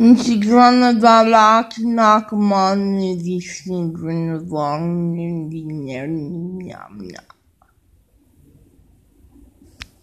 Insigrana Valak Nakman is the children of and Nyam.